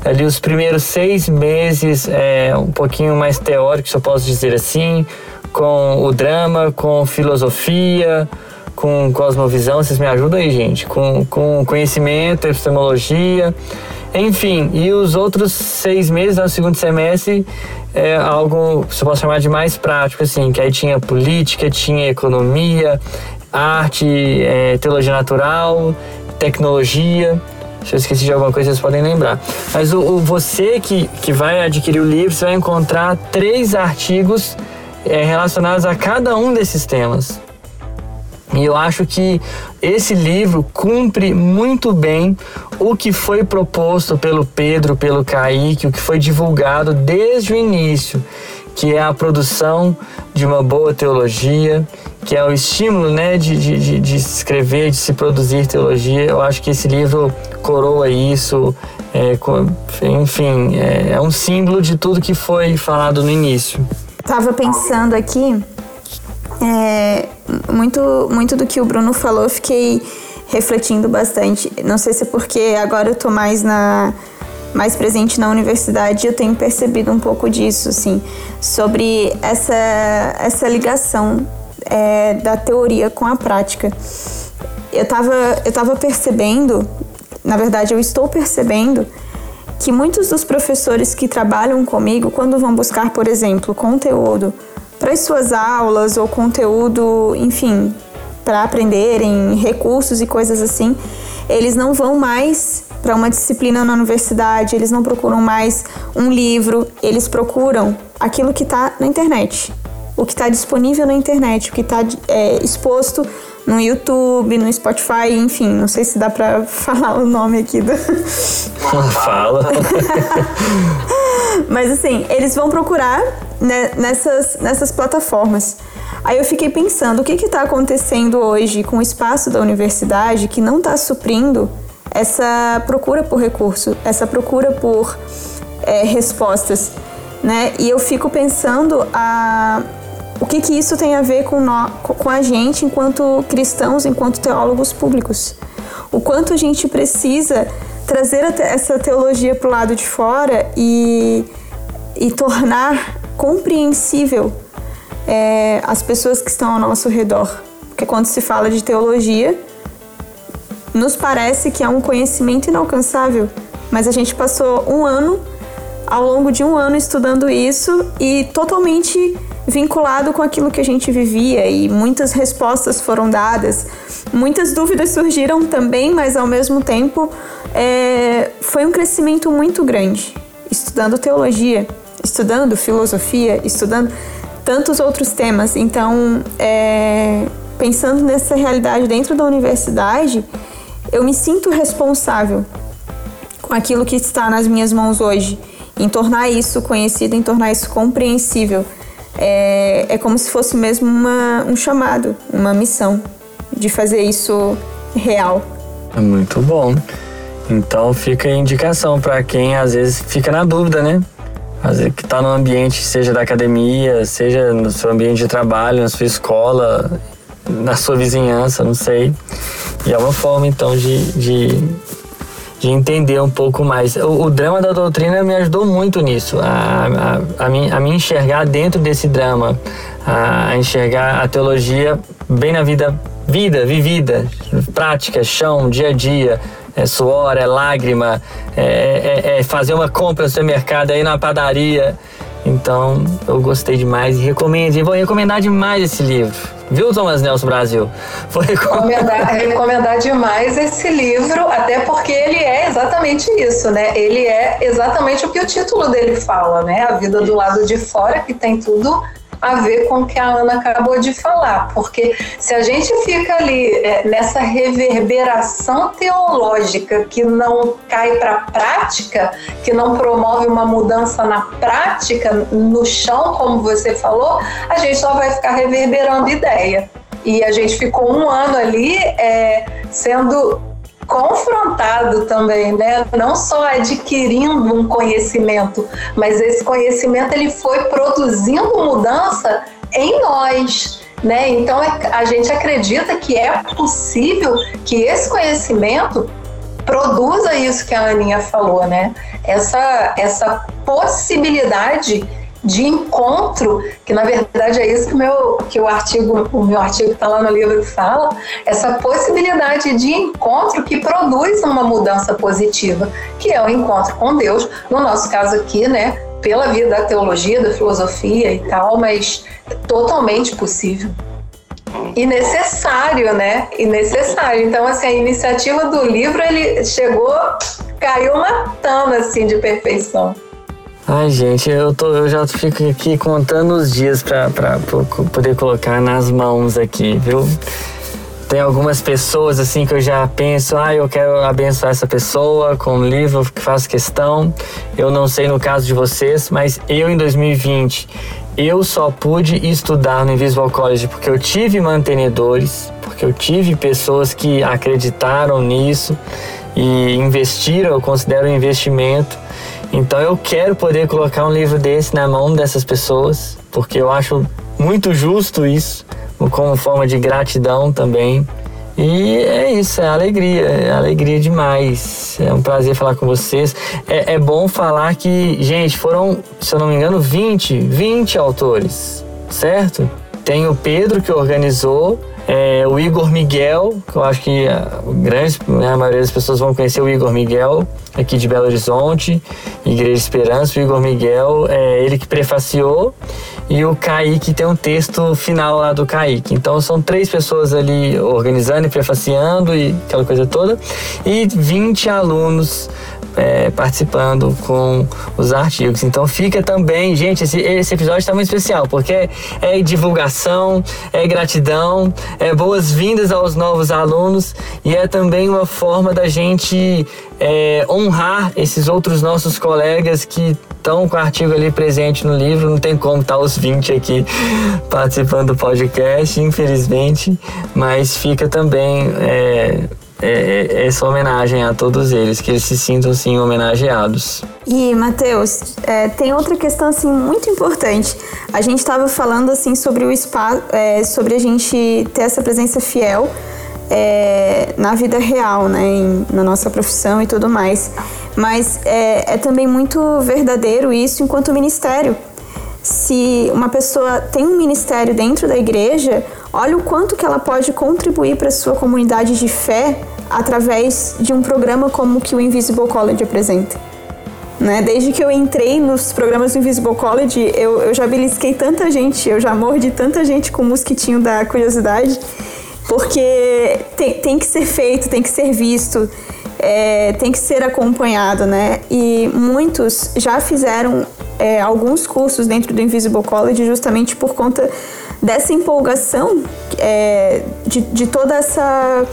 ali os primeiros seis meses é um pouquinho mais teórico, se eu posso dizer assim, com o drama, com filosofia, com cosmovisão, vocês me ajudam aí, gente, com, com conhecimento, epistemologia, enfim, e os outros seis meses, né, segundo semestre, é algo, se eu posso chamar de mais prático, assim, que aí tinha política, tinha economia, arte, é, teologia natural, tecnologia, se eu esqueci de alguma coisa, vocês podem lembrar. Mas o, o você que, que vai adquirir o livro, você vai encontrar três artigos é, relacionados a cada um desses temas. E eu acho que esse livro cumpre muito bem o que foi proposto pelo Pedro, pelo Kaique, o que foi divulgado desde o início, que é a produção de uma boa teologia, que é o estímulo né, de, de, de escrever, de se produzir teologia. Eu acho que esse livro coroa isso, é, enfim, é, é um símbolo de tudo que foi falado no início. Tava pensando aqui, é, muito, muito do que o Bruno falou, eu fiquei refletindo bastante. Não sei se é porque agora eu tô mais na mais presente na universidade, eu tenho percebido um pouco disso, assim, sobre essa, essa ligação é, da teoria com a prática. Eu estava eu tava percebendo, na verdade eu estou percebendo, que muitos dos professores que trabalham comigo, quando vão buscar, por exemplo, conteúdo para as suas aulas ou conteúdo, enfim, para aprenderem, recursos e coisas assim, eles não vão mais para uma disciplina na universidade, eles não procuram mais um livro, eles procuram aquilo que está na internet, o que está disponível na internet, o que está é, exposto no YouTube, no Spotify, enfim, não sei se dá para <laughs> falar o nome aqui do. <laughs> Fala. <laughs> Mas assim, eles vão procurar né, nessas, nessas plataformas. Aí eu fiquei pensando, o que está acontecendo hoje com o espaço da universidade que não está suprindo essa procura por recurso, essa procura por é, respostas, né? E eu fico pensando a, o que, que isso tem a ver com, no, com a gente enquanto cristãos, enquanto teólogos públicos. O quanto a gente precisa trazer essa teologia para o lado de fora e, e tornar compreensível é, as pessoas que estão ao nosso redor. Porque quando se fala de teologia, nos parece que é um conhecimento inalcançável, mas a gente passou um ano, ao longo de um ano, estudando isso e totalmente vinculado com aquilo que a gente vivia e muitas respostas foram dadas, muitas dúvidas surgiram também, mas ao mesmo tempo é, foi um crescimento muito grande. Estudando teologia, estudando filosofia, estudando tantos outros temas. Então, é, pensando nessa realidade dentro da universidade, eu me sinto responsável com aquilo que está nas minhas mãos hoje, em tornar isso conhecido, em tornar isso compreensível. É, é como se fosse mesmo uma, um chamado, uma missão de fazer isso real. É muito bom. Então fica a indicação para quem às vezes fica na dúvida, né? Vezes que está no ambiente, seja da academia, seja no seu ambiente de trabalho, na sua escola, na sua vizinhança, não sei. E é uma forma então de, de, de entender um pouco mais. O, o, drama da doutrina me ajudou muito nisso, a, a, a, me, a me enxergar dentro desse drama, a, a enxergar a teologia bem na vida, vida, vivida, prática, chão, dia a dia. É suor, é lágrima, é, é, é fazer uma compra no supermercado, aí na padaria. Então, eu gostei demais e recomendo. E vou recomendar demais esse livro. Viu, Thomas Nelson Brasil? Vou recomendar, recomendar demais esse livro, até porque ele é exatamente isso, né? Ele é exatamente o que o título dele fala, né? A vida do lado de fora, que tem tudo a ver com o que a Ana acabou de falar, porque se a gente fica ali é, nessa reverberação teológica que não cai para a prática, que não promove uma mudança na prática, no chão, como você falou, a gente só vai ficar reverberando ideia. E a gente ficou um ano ali é, sendo confrontado também, né? Não só adquirindo um conhecimento, mas esse conhecimento ele foi produzindo mudança em nós. Né? Então é, a gente acredita que é possível que esse conhecimento produza isso que a Aninha falou, né? Essa, essa possibilidade de encontro, que na verdade é isso que, meu, que o artigo, o meu artigo está lá no livro fala, essa possibilidade de encontro que produz uma mudança positiva, que é o encontro com Deus, no nosso caso aqui, né, pela vida da teologia, da filosofia e tal, mas totalmente possível. E necessário, né? E necessário. Então, assim, a iniciativa do livro, ele chegou, caiu matando, assim, de perfeição. Ai, gente, eu, tô, eu já fico aqui contando os dias pra poder colocar nas mãos aqui, viu? Tem algumas pessoas assim que eu já penso, ah, eu quero abençoar essa pessoa com um livro que faço questão. Eu não sei no caso de vocês, mas eu em 2020 eu só pude estudar no Invisible College porque eu tive mantenedores, porque eu tive pessoas que acreditaram nisso e investiram, eu considero um investimento. Então eu quero poder colocar um livro desse na mão dessas pessoas, porque eu acho muito justo isso, como forma de gratidão também. E é isso, é alegria, é alegria demais. É um prazer falar com vocês. É, é bom falar que, gente, foram, se eu não me engano, 20, 20 autores, certo? Tem o Pedro que organizou, é, o Igor Miguel, que eu acho que a, grande, né, a maioria das pessoas vão conhecer o Igor Miguel, aqui de Belo Horizonte, Igreja Esperança. O Igor Miguel é ele que prefaciou e o Kaique tem um texto final lá do Kaique. Então são três pessoas ali organizando e prefaciando e aquela coisa toda, e 20 alunos é, participando com os artigos. Então fica também, gente, esse, esse episódio está muito especial, porque é divulgação, é gratidão, é boas-vindas aos novos alunos e é também uma forma da gente é, honrar esses outros nossos colegas que estão com o artigo ali presente no livro. Não tem como estar tá os 20 aqui <laughs> participando do podcast, infelizmente, mas fica também. É, é, é, essa homenagem a todos eles, que eles se sintam assim homenageados. E Matheus, é, tem outra questão assim muito importante. A gente estava falando assim sobre o espaço, é, sobre a gente ter essa presença fiel é, na vida real, né, em, na nossa profissão e tudo mais. Mas é, é também muito verdadeiro isso enquanto ministério. Se uma pessoa tem um ministério dentro da igreja, olha o quanto que ela pode contribuir para a sua comunidade de fé através de um programa como que o Invisible College apresenta. Né? Desde que eu entrei nos programas do Invisible College, eu, eu já belisquei tanta gente, eu já mordi tanta gente com o mosquitinho da curiosidade, porque tem, tem que ser feito, tem que ser visto, é, tem que ser acompanhado, né? E muitos já fizeram é, alguns cursos dentro do Invisible College justamente por conta dessa empolgação é, de, de toda essa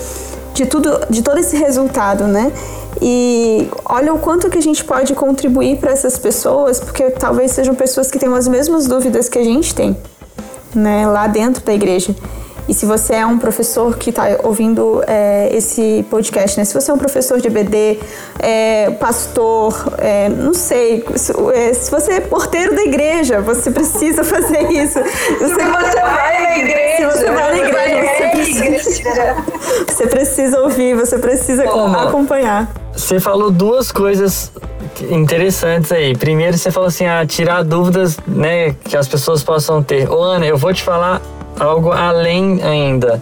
de tudo de todo esse resultado né? E olha o quanto que a gente pode contribuir para essas pessoas porque talvez sejam pessoas que tenham as mesmas dúvidas que a gente tem né? Lá dentro da igreja e se você é um professor que está ouvindo é, esse podcast, né? Se você é um professor de EBD, é, pastor, é, não sei, se, é, se, você é porteiro da igreja, você precisa <laughs> fazer isso. Você, se você vai na igreja, se você vai na igreja, você precisa, <laughs> você precisa ouvir, você precisa acompanhar. Você falou duas coisas interessantes aí. Primeiro, você falou assim, ah, tirar dúvidas, né, que as pessoas possam ter. Ô, Ana, eu vou te falar algo além ainda.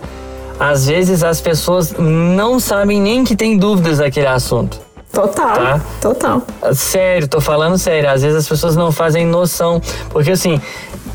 Às vezes as pessoas não sabem nem que tem dúvidas daquele assunto. Total, tá? total. Sério, tô falando sério. Às vezes as pessoas não fazem noção. Porque assim,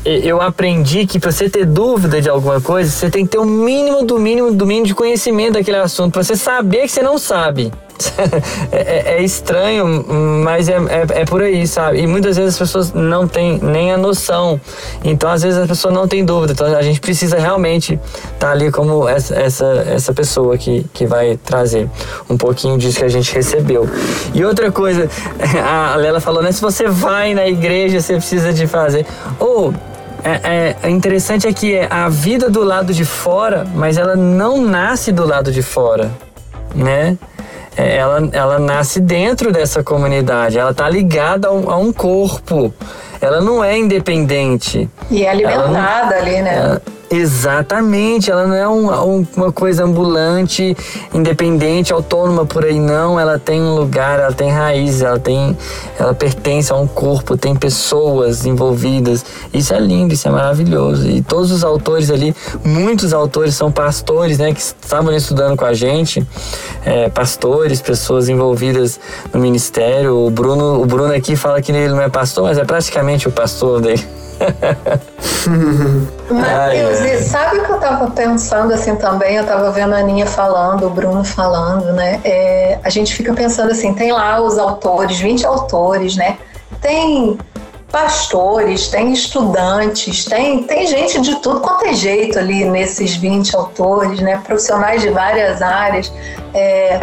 eu aprendi que para você ter dúvida de alguma coisa, você tem que ter o mínimo do mínimo do mínimo de conhecimento daquele assunto. Pra você saber que você não sabe. <laughs> É, é, é, estranho, mas é, é, é, por aí, sabe? E muitas vezes as pessoas não têm nem a noção. Então, às vezes, a pessoa não tem dúvida. Então, a gente precisa realmente estar tá ali como essa, essa, essa pessoa que, que vai trazer um pouquinho disso que a gente recebeu. E outra coisa, <laughs> a Lela falou, né? Se você vai na igreja, você precisa de fazer. Ou. É, é, interessante é que é a vida do lado de fora, mas ela não nasce do lado de fora, né? É, ela, ela nasce dentro dessa comunidade, ela está ligada a um, a um, corpo. Ela não é independente. E é alimentada não, ali, né? Ela, Exatamente, ela não é um, um, uma coisa ambulante, independente, autônoma por aí, não. Ela tem um lugar, ela tem raízes, ela tem, ela pertence a um corpo, tem pessoas envolvidas. Isso é lindo, isso é maravilhoso. E todos os autores ali, muitos autores são pastores, né, que estavam estudando com a gente, é, pastores, pessoas envolvidas no ministério. O Bruno, o Bruno aqui fala que ele não é pastor, mas é praticamente o pastor dele. Matheus, e sabe o que eu tava pensando assim também? Eu tava vendo a Aninha falando, o Bruno falando, né? É, a gente fica pensando assim, tem lá os autores, 20 autores, né? Tem pastores, tem estudantes, tem, tem gente de tudo quanto é jeito ali nesses 20 autores, né? Profissionais de várias áreas. É,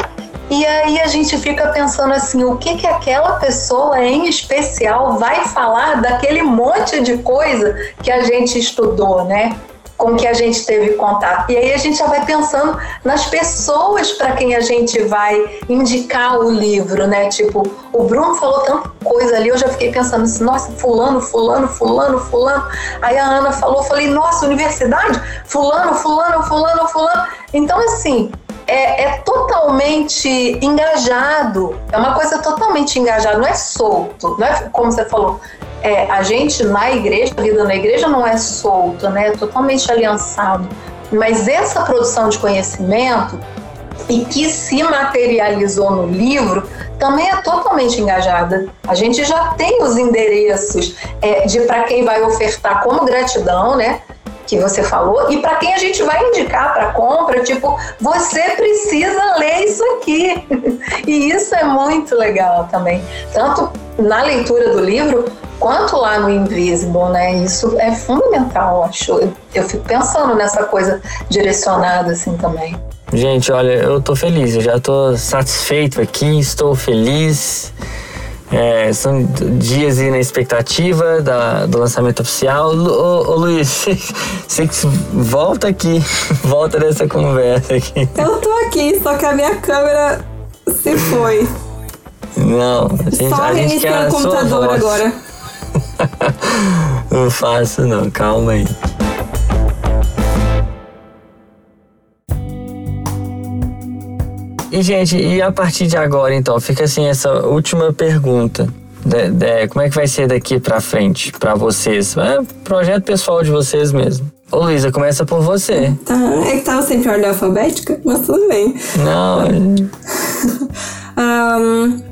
e aí a gente fica pensando assim, o que que aquela pessoa em especial vai falar daquele monte de coisa que a gente estudou, né? Com que a gente teve contato. E aí a gente já vai pensando nas pessoas para quem a gente vai indicar o livro, né? Tipo, o Bruno falou tanta coisa ali, eu já fiquei pensando assim, nossa, fulano, fulano, fulano, fulano. Aí a Ana falou, falei, nossa, universidade? Fulano, fulano, fulano, fulano. Então, assim, é, é, totalmente engajado, é uma coisa totalmente engajada, não é solto, não é como você falou. É, a gente na igreja, a vida na igreja não é solto, né? É totalmente aliançado. Mas essa produção de conhecimento e que se materializou no livro também é totalmente engajada. A gente já tem os endereços é, de para quem vai ofertar como gratidão, né? Que você falou e para quem a gente vai indicar para compra, tipo, você precisa ler isso aqui. <laughs> e isso é muito legal também, tanto na leitura do livro quanto lá no Invisible, né? Isso é fundamental, acho. Eu fico pensando nessa coisa direcionada assim também. Gente, olha, eu tô feliz, eu já tô satisfeito aqui, estou feliz. É, são dias aí na expectativa da, do lançamento oficial. Ô, ô Luiz, <laughs> você volta aqui, <laughs> volta nessa conversa aqui. Eu tô aqui, só que a minha câmera se foi. Não, a gente, só a gente quer o computador agora. <laughs> não faço não, calma aí. E, gente, e a partir de agora, então, fica assim essa última pergunta. de, de, como é que vai ser daqui para frente para vocês? É projeto pessoal de vocês mesmo. Ô Luísa, começa por você. Tá, é que tava sempre em ordem alfabética, mas tudo bem. Não. <laughs> um,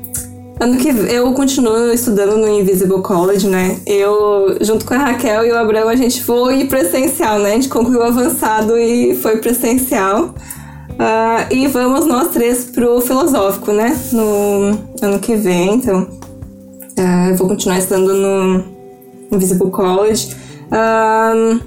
ano que eu continuo estudando no Invisible College, né? Eu, junto com a Raquel e o Abraão, a gente foi presencial, né? A gente concluiu avançado e foi presencial. Uh, e vamos nós três pro filosófico, né? No ano que vem, então. Uh, eu vou continuar estudando no Invisible College. Uh,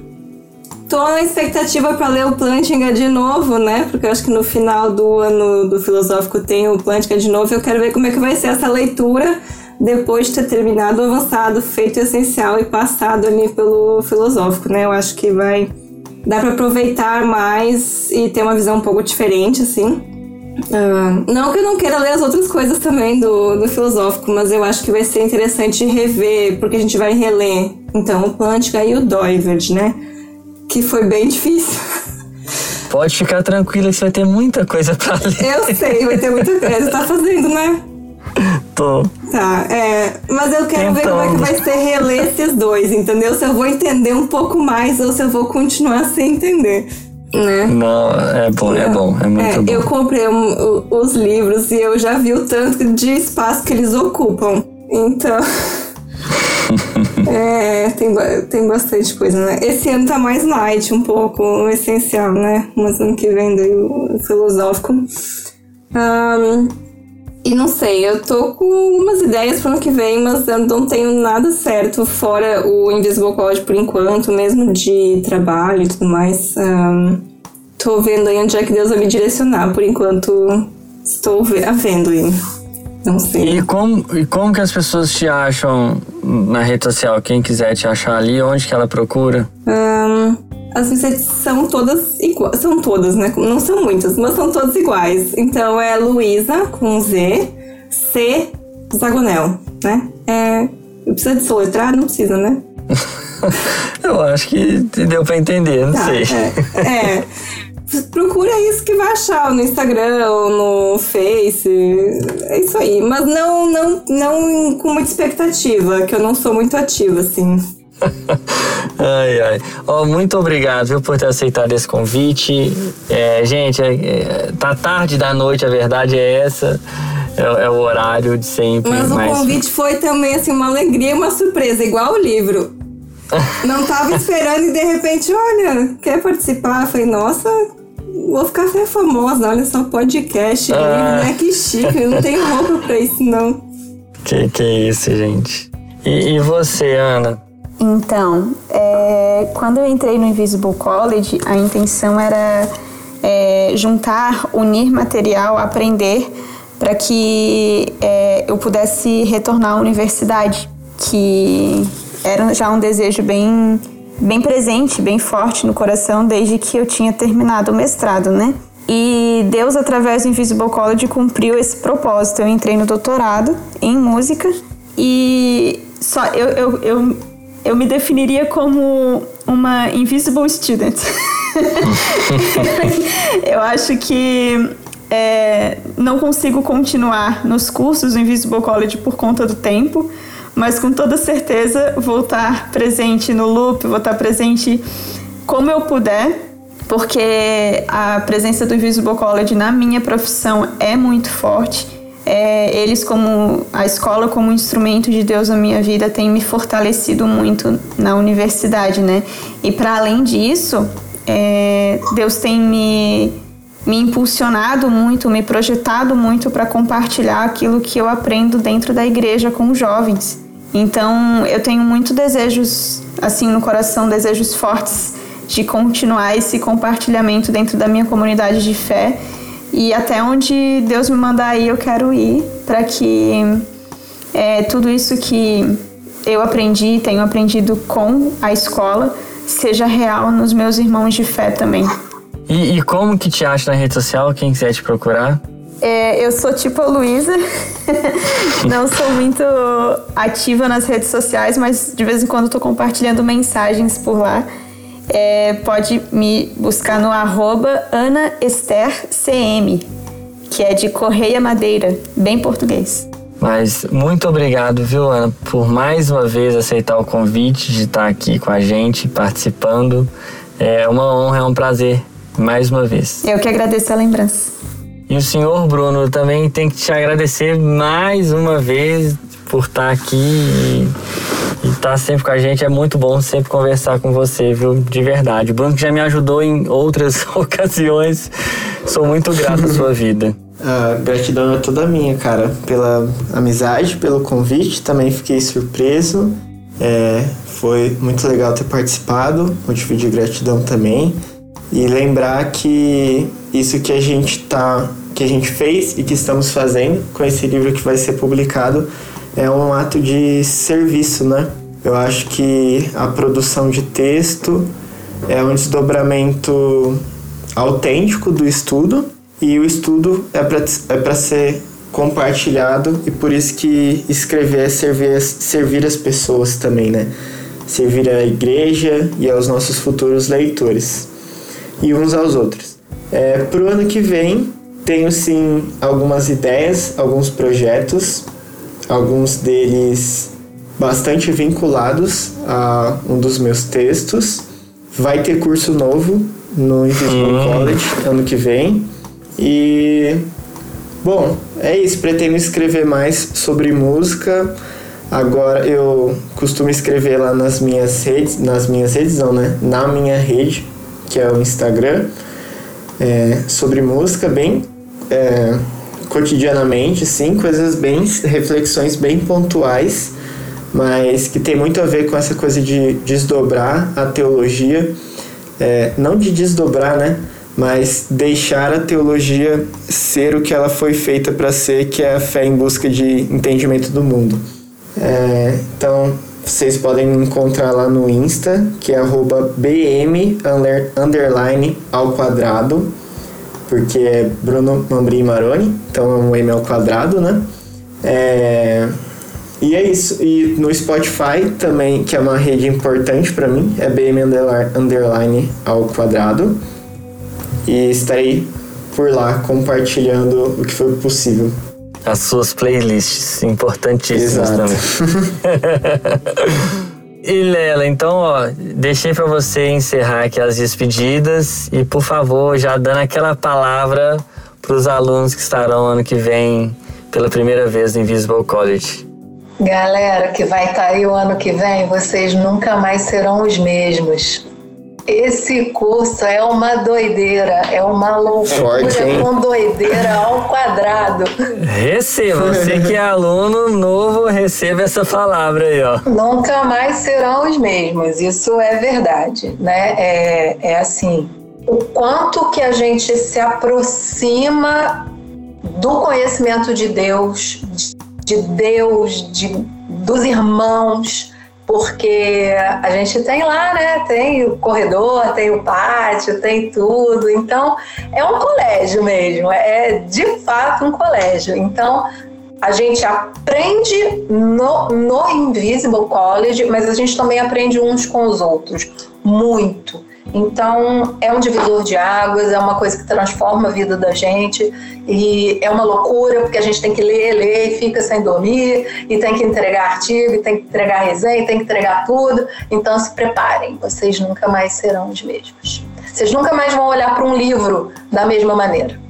tô na expectativa para ler o Plantinga de novo, né? Porque eu acho que no final do ano do filosófico tem o Plantinga de novo. Eu quero ver como é que vai ser essa leitura depois de ter terminado o avançado, feito o essencial e passado ali pelo filosófico, né? Eu acho que vai dá para aproveitar mais e ter uma visão um pouco diferente, assim. Uh, não que eu não queira ler as outras coisas também do, do filosófico, mas eu acho que vai ser interessante rever, porque a gente vai reler. Então, o Plântica e o Doivert, né? Que foi bem difícil. Pode ficar tranquila que você vai ter muita coisa pra <laughs> ler. Eu sei, vai ter muita coisa. Você tá fazendo, né? Tô. Tá, é. Mas eu quero ver como é que vai ser reler esses dois, entendeu? Se eu vou entender um pouco mais ou se eu vou continuar sem entender. Né? Não, é bom, é bom, é muito é, bom. Eu comprei um, os livros e eu já vi o tanto de espaço que eles ocupam. Então. <laughs> é, tem, tem bastante coisa, né? Esse ano tá mais light um pouco, o essencial, né? Mas ano que vem daí o filosófico. Um, e não sei, eu tô com umas ideias pro ano que vem, mas eu não tenho nada certo fora o Invisible College por enquanto, mesmo de trabalho e tudo mais. Um, tô vendo aí onde é que Deus vai me direcionar. Por enquanto, estou vendo aí. Não sei. E como, e como que as pessoas te acham na rede social? Quem quiser te achar ali, onde que ela procura? Um, as minhas são todas iguais. São todas, né? Não são muitas, mas são todas iguais. Então é Luísa com Z, C, Zagonel, né? É, precisa de soletrar? Não precisa, né? <laughs> Eu acho que deu pra entender, não tá, sei. É, é. Procura isso que vai achar no Instagram no Face. É isso aí. Mas não, não, não com muita expectativa, que eu não sou muito ativa, assim. <laughs> ai, ai. Oh, muito obrigado viu, por ter aceitado esse convite. É, gente, é, é, tá tarde da noite, a verdade é essa. É, é o horário de sempre. Mas, mas, o convite foi também assim, uma alegria uma surpresa, igual o livro. <laughs> Não tava esperando e de repente, olha, quer participar? Eu falei, nossa, vou ficar até famosa, olha só, podcast, ah. livro, né? Que chique, eu não tenho roupa pra isso, não. Que que é isso, gente? E, e você, Ana? Então, é, quando eu entrei no Invisible College, a intenção era é, juntar, unir material, aprender para que é, eu pudesse retornar à universidade, que era já um desejo bem, bem presente, bem forte no coração desde que eu tinha terminado o mestrado, né? E Deus, através do Invisible College, cumpriu esse propósito. Eu entrei no doutorado em música e só eu, eu, eu eu me definiria como uma invisible student. <laughs> eu acho que é, não consigo continuar nos cursos do Invisible College por conta do tempo, mas com toda certeza vou estar presente no loop, vou estar presente como eu puder, porque a presença do Invisible College na minha profissão é muito forte é, eles como a escola como instrumento de Deus na minha vida tem me fortalecido muito na universidade, né? E para além disso, é, Deus tem me me impulsionado muito, me projetado muito para compartilhar aquilo que eu aprendo dentro da igreja com os jovens. Então, eu tenho muito desejos assim no coração, desejos fortes de continuar esse compartilhamento dentro da minha comunidade de fé e até onde Deus me mandar aí, eu quero ir para que é, tudo isso que eu aprendi, tenho aprendido com a escola, seja real nos meus irmãos de fé também. E, e como que te acha na rede social, quem quiser te procurar? É, eu sou tipo a Luísa, <laughs> não sou muito ativa nas redes sociais, mas de vez em quando estou compartilhando mensagens por lá é, pode me buscar no arroba AnaEsterCM, que é de Correia Madeira, bem português. Mas muito obrigado, viu, Ana, por mais uma vez aceitar o convite de estar aqui com a gente, participando. É uma honra, é um prazer, mais uma vez. Eu que agradeço a lembrança. E o senhor Bruno também tem que te agradecer mais uma vez por estar aqui e, estar sempre com a gente. É muito bom sempre conversar com você, viu? De verdade. O Bruno que já me ajudou em outras <laughs> ocasiões. Sou muito grato à sua vida. <laughs> A gratidão é toda minha, cara, pela amizade, pelo convite. Também fiquei surpreso. É, foi muito legal ter participado. Motivo de gratidão também. E lembrar que isso que a gente tá, que a gente fez e que estamos fazendo com esse livro que vai ser publicado é um ato de serviço, né? Eu acho que a produção de texto é um desdobramento autêntico do estudo e o estudo é para é ser compartilhado e por isso que escrever é servir, servir as pessoas também, né? Servir a igreja e aos nossos futuros leitores e uns aos outros. É, para o ano que vem, tenho sim algumas ideias, alguns projetos, alguns deles bastante vinculados a um dos meus textos. Vai ter curso novo no Invisible hum. College ano que vem. E bom, é isso. Pretendo escrever mais sobre música. Agora eu costumo escrever lá nas minhas redes, nas minhas redes não, né? Na minha rede, que é o Instagram, é, sobre música bem é, cotidianamente, sim, coisas bem, reflexões bem pontuais, mas que tem muito a ver com essa coisa de desdobrar a teologia, é, não de desdobrar, né? Mas deixar a teologia ser o que ela foi feita para ser, que é a fé em busca de entendimento do mundo. É, então, vocês podem me encontrar lá no Insta, que é bm underline ao quadrado, porque é Bruno Mambri Maroni, então é um M ao quadrado, né? É... E é isso. E no Spotify também, que é uma rede importante para mim, é bm underline ao quadrado. E estarei por lá compartilhando o que for possível as suas playlists importantíssimas Exato. também. <laughs> e Lela, então, ó, deixei para você encerrar aqui as despedidas e, por favor, já dando aquela palavra para os alunos que estarão ano que vem pela primeira vez no Invisible College. Galera que vai estar tá aí o ano que vem, vocês nunca mais serão os mesmos. Esse curso é uma doideira, é uma loucura Forte, com doideira ao quadrado. Receba, você que é aluno novo, receba essa palavra aí, ó. Nunca mais serão os mesmos, isso é verdade, né? É, é assim, o quanto que a gente se aproxima do conhecimento de Deus, de Deus, de, dos irmãos, porque a gente tem lá, né? Tem o corredor, tem o pátio, tem tudo. Então, é um colégio mesmo, é de fato um colégio. Então, a gente aprende no, no Invisible College, mas a gente também aprende uns com os outros, muito. Então, é um divisor de águas, é uma coisa que transforma a vida da gente e é uma loucura porque a gente tem que ler, ler e fica sem dormir e tem que entregar artigo, e tem que entregar resenha, tem que entregar tudo. Então, se preparem, vocês nunca mais serão os mesmos. Vocês nunca mais vão olhar para um livro da mesma maneira.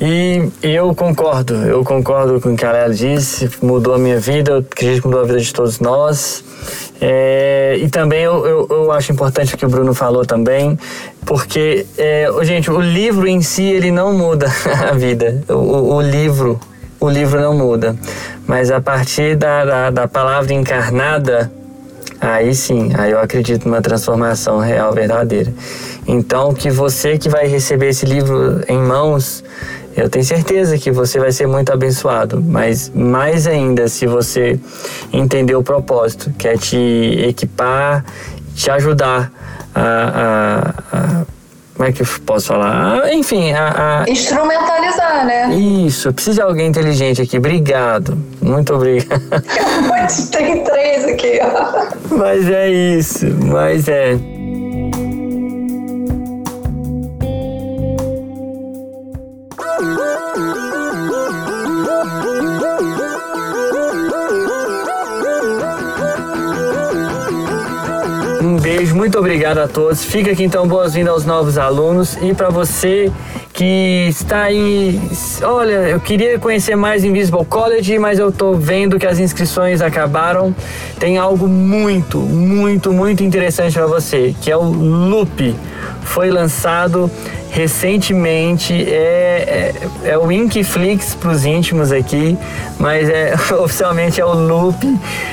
E eu concordo, eu concordo com o que a Léa disse, mudou a minha vida, acredito que mudou a vida de todos nós. É, e também eu, eu, eu, acho importante o que o Bruno falou também, porque, é, gente, o livro em si, ele não muda <laughs> a vida. O, o livro, o livro não muda. Mas a partir da, da, da palavra encarnada, aí sim, aí eu acredito numa transformação real, verdadeira. Então, que você que vai receber esse livro em mãos, eu tenho certeza que você vai ser muito abençoado, mas mais ainda se você entender o propósito, que é te equipar, te ajudar a, a, a como é que eu posso falar? Ah, enfim, a, a, Instrumentalizar, né? Isso, precisa de alguém inteligente aqui. Obrigado. Muito obrigado. <laughs> Tem três aqui, ó. Mas é isso, mas é. Muito obrigado a todos. Fica aqui então boas-vindas aos novos alunos e para você que está aí, olha, eu queria conhecer mais Invisible College, mas eu tô vendo que as inscrições acabaram. Tem algo muito, muito, muito interessante para você, que é o Loop. Foi lançado recentemente é, é, é o Inkflix para os íntimos aqui, mas é <laughs> oficialmente é o Loop,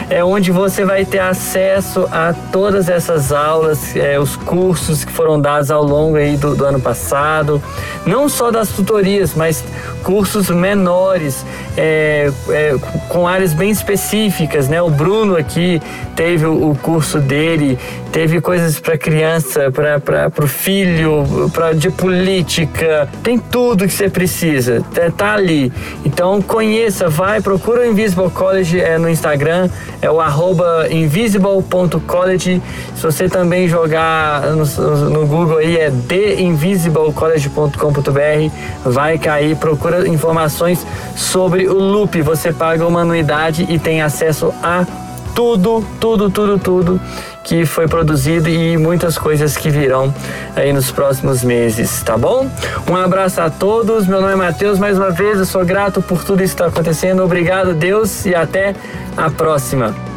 é onde você vai ter acesso a todas essas aulas, é, os cursos que foram dados ao longo aí do, do ano passado, não só das tutorias, mas cursos menores, é, é, com áreas bem específicas, né? O Bruno aqui teve o curso dele, teve coisas para criança, para o filho, para de política, tem tudo que você precisa, tá, tá, ali. Então conheça, vai, procura o Invisible College é, no Instagram, é o arroba invisible.college. Se você também jogar no, no Google aí é theinvisiblecollege.com.br, vai cair, procura informações sobre o Loop. Você paga uma anuidade e tem acesso a tudo, tudo, tudo, tudo que foi produzido e muitas coisas que virão aí nos próximos meses, tá bom? Um abraço a todos, meu nome é Matheus, mais uma vez eu sou grato por tudo isso que está acontecendo, obrigado Deus e até a próxima.